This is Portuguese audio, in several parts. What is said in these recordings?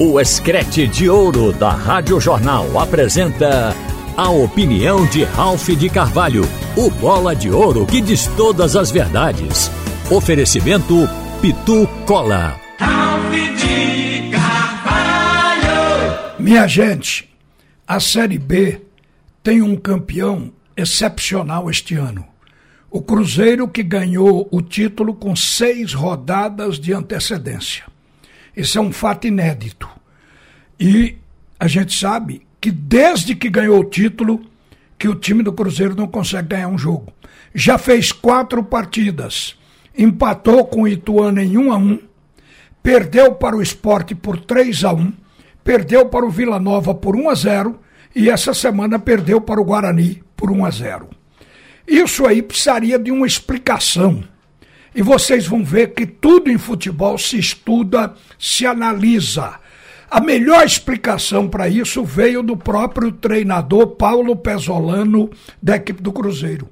O Escrete de Ouro da Rádio Jornal apresenta a opinião de Ralph de Carvalho, o bola de ouro que diz todas as verdades. Oferecimento Pitu Cola. Ralph de Carvalho. Minha gente, a Série B tem um campeão excepcional este ano. O Cruzeiro que ganhou o título com seis rodadas de antecedência. Esse é um fato inédito. E a gente sabe que desde que ganhou o título, que o time do Cruzeiro não consegue ganhar um jogo. Já fez quatro partidas, empatou com o Ituano em 1 a 1 perdeu para o esporte por 3 a 1 perdeu para o Vila Nova por 1 a 0 e essa semana perdeu para o Guarani por 1 a 0. Isso aí precisaria de uma explicação. E vocês vão ver que tudo em futebol se estuda, se analisa. A melhor explicação para isso veio do próprio treinador Paulo Pesolano, da equipe do Cruzeiro.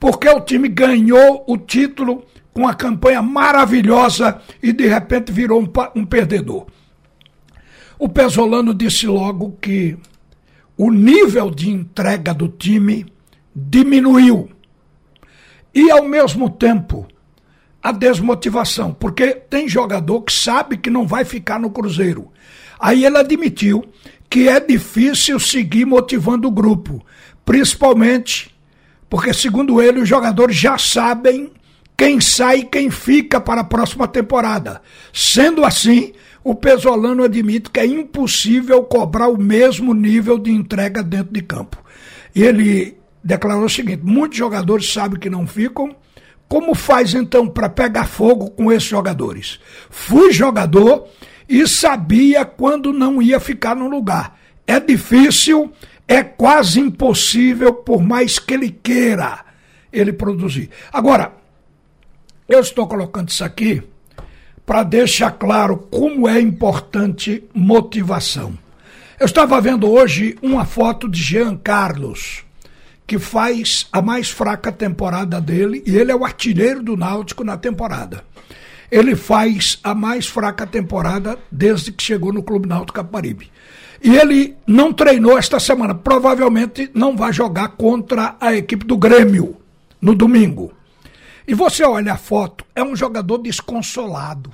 Porque o time ganhou o título com uma campanha maravilhosa e de repente virou um, um perdedor. O Pesolano disse logo que o nível de entrega do time diminuiu. E, ao mesmo tempo, a desmotivação, porque tem jogador que sabe que não vai ficar no Cruzeiro. Aí ele admitiu que é difícil seguir motivando o grupo, principalmente porque, segundo ele, os jogadores já sabem quem sai e quem fica para a próxima temporada. Sendo assim, o Pesolano admite que é impossível cobrar o mesmo nível de entrega dentro de campo. E ele declarou o seguinte: muitos jogadores sabem que não ficam. Como faz então para pegar fogo com esses jogadores? Fui jogador e sabia quando não ia ficar no lugar. É difícil, é quase impossível, por mais que ele queira, ele produzir. Agora, eu estou colocando isso aqui para deixar claro como é importante motivação. Eu estava vendo hoje uma foto de Jean Carlos que faz a mais fraca temporada dele, e ele é o artilheiro do Náutico na temporada. Ele faz a mais fraca temporada desde que chegou no Clube Náutico Caparibe. E ele não treinou esta semana, provavelmente não vai jogar contra a equipe do Grêmio no domingo. E você olha a foto, é um jogador desconsolado.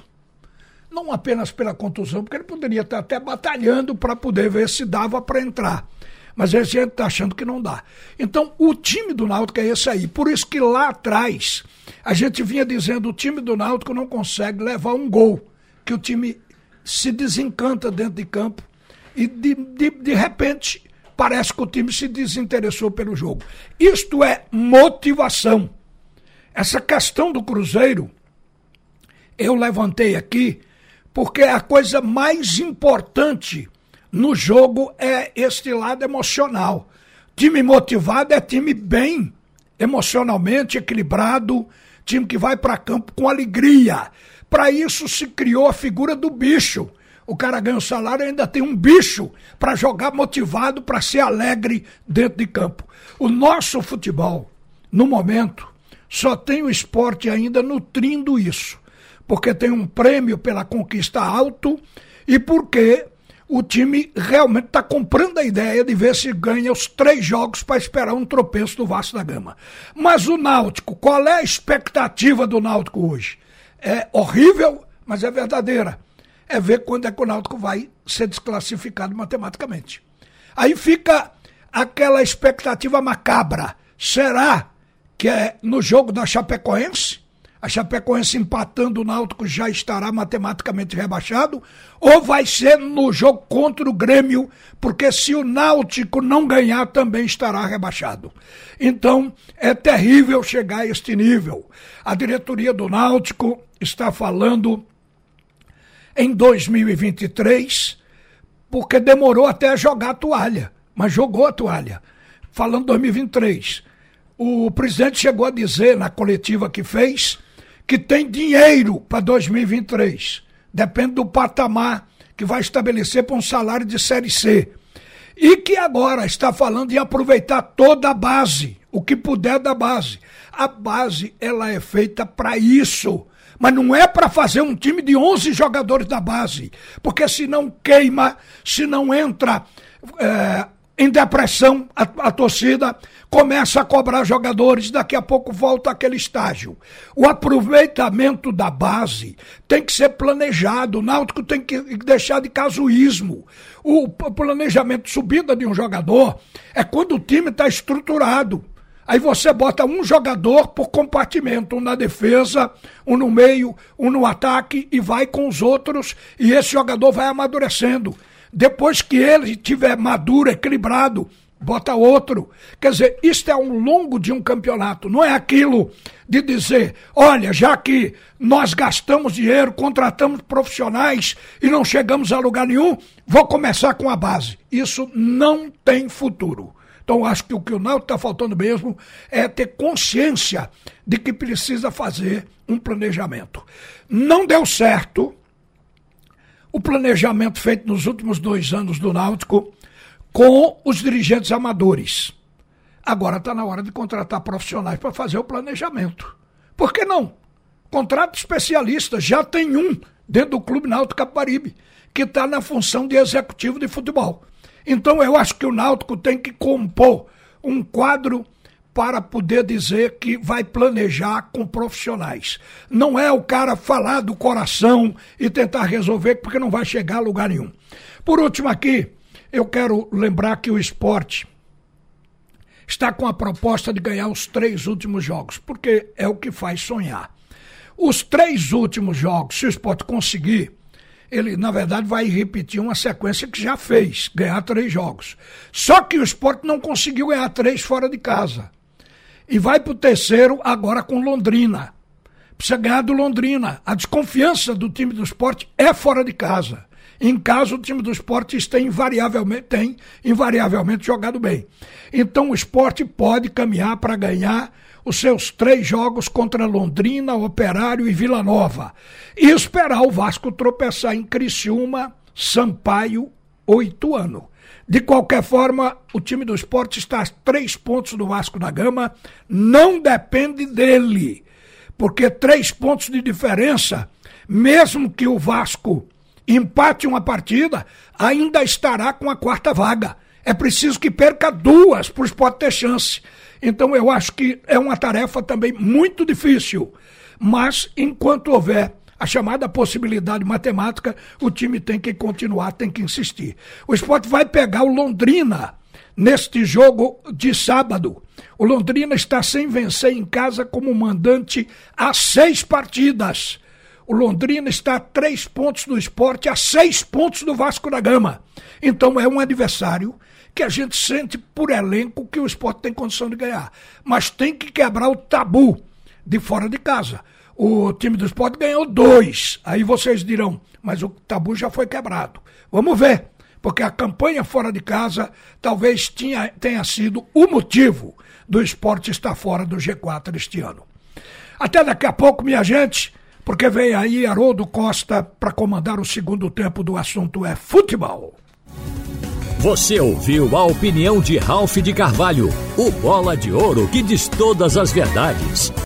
Não apenas pela contusão, porque ele poderia estar até batalhando para poder ver se dava para entrar mas a gente está achando que não dá. Então, o time do Náutico é esse aí. Por isso que lá atrás, a gente vinha dizendo o time do Náutico não consegue levar um gol, que o time se desencanta dentro de campo e de, de, de repente parece que o time se desinteressou pelo jogo. Isto é motivação. Essa questão do Cruzeiro, eu levantei aqui, porque é a coisa mais importante no jogo é este lado emocional. Time motivado é time bem emocionalmente equilibrado, time que vai para campo com alegria. Para isso se criou a figura do bicho. O cara ganha o salário e ainda tem um bicho para jogar motivado, para ser alegre dentro de campo. O nosso futebol, no momento, só tem o esporte ainda nutrindo isso. Porque tem um prêmio pela conquista alto e porque o time realmente está comprando a ideia de ver se ganha os três jogos para esperar um tropeço do Vasco da Gama. Mas o Náutico, qual é a expectativa do Náutico hoje? É horrível, mas é verdadeira. É ver quando é que o Náutico vai ser desclassificado matematicamente. Aí fica aquela expectativa macabra. Será que é no jogo da Chapecoense? A Chapecoense empatando o Náutico já estará matematicamente rebaixado? Ou vai ser no jogo contra o Grêmio, porque se o Náutico não ganhar, também estará rebaixado. Então, é terrível chegar a este nível. A diretoria do Náutico está falando em 2023, porque demorou até jogar a toalha, mas jogou a toalha. Falando 2023. O presidente chegou a dizer na coletiva que fez que tem dinheiro para 2023. Depende do patamar que vai estabelecer para um salário de Série C. E que agora está falando em aproveitar toda a base, o que puder da base. A base ela é feita para isso, Mas não é para fazer um time de 11 jogadores da base, porque se não queima, se não entra é, em depressão a, a, torcida, começa a cobrar jogadores, daqui a pouco volta aquele estágio. O aproveitamento da base tem que ser planejado, o Náutico tem que deixar de casuísmo. O planejamento de subida de um jogador é quando o time está estruturado. Aí você bota um jogador por compartimento, um na defesa, um no meio, um no ataque e vai com os outros e esse jogador vai amadurecendo. Depois que ele tiver maduro, equilibrado, bota outro. Quer dizer, isto é um longo de um campeonato, não é aquilo de dizer, olha, já que nós gastamos dinheiro, contratamos profissionais e não chegamos a lugar nenhum, vou começar com a base. Isso não tem futuro. Então, acho que o que o Náutico está faltando mesmo é ter consciência de que precisa fazer um planejamento. Não deu certo o planejamento feito nos últimos dois anos do Náutico com os dirigentes amadores. Agora está na hora de contratar profissionais para fazer o planejamento. Por que não? Contrato especialista, já tem um dentro do Clube Náutico Caparibe, que está na função de executivo de futebol. Então eu acho que o Náutico tem que compor um quadro para poder dizer que vai planejar com profissionais. Não é o cara falar do coração e tentar resolver, porque não vai chegar a lugar nenhum. Por último, aqui, eu quero lembrar que o esporte está com a proposta de ganhar os três últimos jogos, porque é o que faz sonhar. Os três últimos jogos, se o esporte conseguir, ele, na verdade, vai repetir uma sequência que já fez, ganhar três jogos. Só que o esporte não conseguiu ganhar três fora de casa. E vai para o terceiro agora com Londrina. Precisa ganhar do Londrina. A desconfiança do time do esporte é fora de casa. Em casa, o time do esporte tem invariavelmente, tem invariavelmente jogado bem. Então o esporte pode caminhar para ganhar os seus três jogos contra Londrina, Operário e Vila Nova. E esperar o Vasco tropeçar em Criciúma, Sampaio oito anos. De qualquer forma, o time do esporte está a três pontos do Vasco da Gama, não depende dele. Porque três pontos de diferença, mesmo que o Vasco empate uma partida, ainda estará com a quarta vaga. É preciso que perca duas para o esporte ter chance. Então eu acho que é uma tarefa também muito difícil. Mas enquanto houver a chamada possibilidade matemática, o time tem que continuar, tem que insistir. O esporte vai pegar o Londrina neste jogo de sábado. O Londrina está sem vencer em casa como mandante há seis partidas. O Londrina está a três pontos do esporte, a seis pontos do Vasco da Gama. Então é um adversário que a gente sente por elenco que o esporte tem condição de ganhar. Mas tem que quebrar o tabu de fora de casa. O time do esporte ganhou dois. Aí vocês dirão, mas o tabu já foi quebrado. Vamos ver, porque a campanha fora de casa talvez tinha, tenha sido o motivo do esporte estar fora do G4 este ano. Até daqui a pouco, minha gente, porque vem aí Haroldo Costa para comandar o segundo tempo do assunto é futebol. Você ouviu a opinião de Ralph de Carvalho, o bola de ouro que diz todas as verdades.